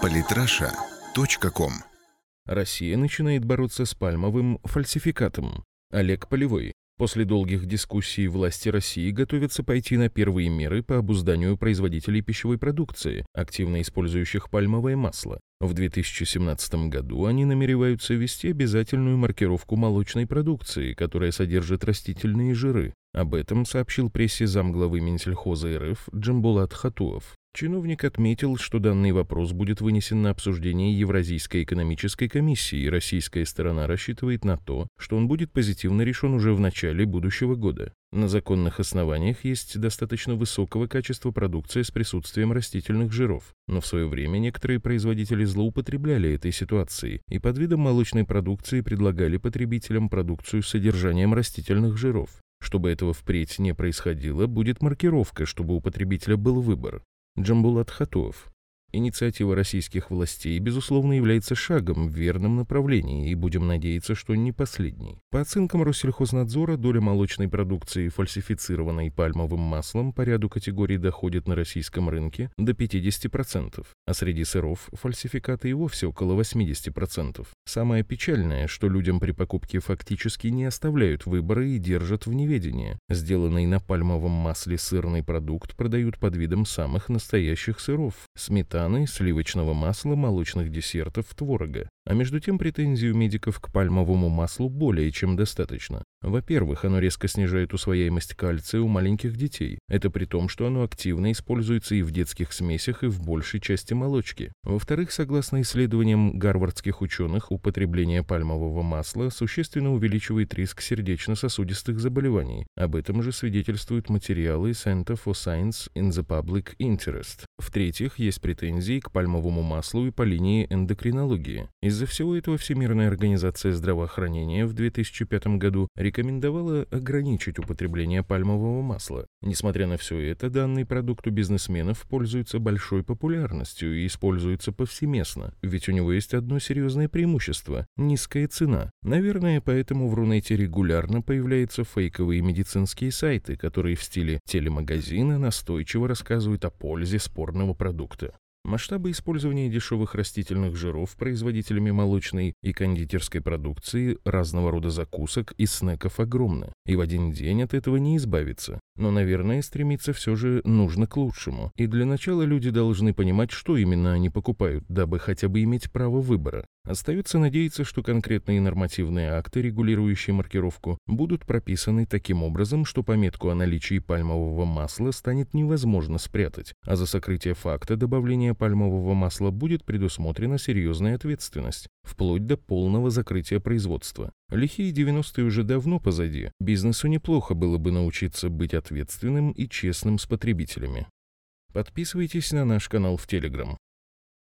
Политраша.ком Россия начинает бороться с пальмовым фальсификатом. Олег Полевой. После долгих дискуссий власти России готовятся пойти на первые меры по обузданию производителей пищевой продукции, активно использующих пальмовое масло. В 2017 году они намереваются ввести обязательную маркировку молочной продукции, которая содержит растительные жиры. Об этом сообщил прессе замглавы Минсельхоза РФ Джамбулат Хатуов. Чиновник отметил, что данный вопрос будет вынесен на обсуждение Евразийской экономической комиссии, и российская сторона рассчитывает на то, что он будет позитивно решен уже в начале будущего года. На законных основаниях есть достаточно высокого качества продукция с присутствием растительных жиров, но в свое время некоторые производители злоупотребляли этой ситуацией и под видом молочной продукции предлагали потребителям продукцию с содержанием растительных жиров. Чтобы этого впредь не происходило, будет маркировка, чтобы у потребителя был выбор. Джамбулат Хатуов. Инициатива российских властей, безусловно, является шагом в верном направлении, и будем надеяться, что не последний. По оценкам Россельхознадзора, доля молочной продукции, фальсифицированной пальмовым маслом, по ряду категорий доходит на российском рынке до 50%, а среди сыров фальсификаты и вовсе около 80%. Самое печальное, что людям при покупке фактически не оставляют выбора и держат в неведении. Сделанный на пальмовом масле сырный продукт продают под видом самых настоящих сыров – сметана, сметаны, сливочного масла, молочных десертов, творога. А между тем претензий у медиков к пальмовому маслу более чем достаточно. Во-первых, оно резко снижает усвояемость кальция у маленьких детей. Это при том, что оно активно используется и в детских смесях, и в большей части молочки. Во-вторых, согласно исследованиям гарвардских ученых, употребление пальмового масла существенно увеличивает риск сердечно-сосудистых заболеваний. Об этом же свидетельствуют материалы Center for Science in the Public Interest. В-третьих, есть претензии к пальмовому маслу и по линии эндокринологии. Из-за всего этого Всемирная организация здравоохранения в 2005 году рекомендовала ограничить употребление пальмового масла. Несмотря на все это, данный продукт у бизнесменов пользуется большой популярностью и используется повсеместно, ведь у него есть одно серьезное преимущество – низкая цена. Наверное, поэтому в Рунете регулярно появляются фейковые медицинские сайты, которые в стиле телемагазина настойчиво рассказывают о пользе спорного продукта. Масштабы использования дешевых растительных жиров производителями молочной и кондитерской продукции, разного рода закусок и снеков огромны, и в один день от этого не избавиться. Но, наверное, стремиться все же нужно к лучшему, и для начала люди должны понимать, что именно они покупают, дабы хотя бы иметь право выбора. Остается надеяться, что конкретные нормативные акты, регулирующие маркировку, будут прописаны таким образом, что пометку о наличии пальмового масла станет невозможно спрятать, а за сокрытие факта добавления пальмового масла будет предусмотрена серьезная ответственность, вплоть до полного закрытия производства. Лихие 90-е уже давно позади, бизнесу неплохо было бы научиться быть ответственным и честным с потребителями. Подписывайтесь на наш канал в Телеграм.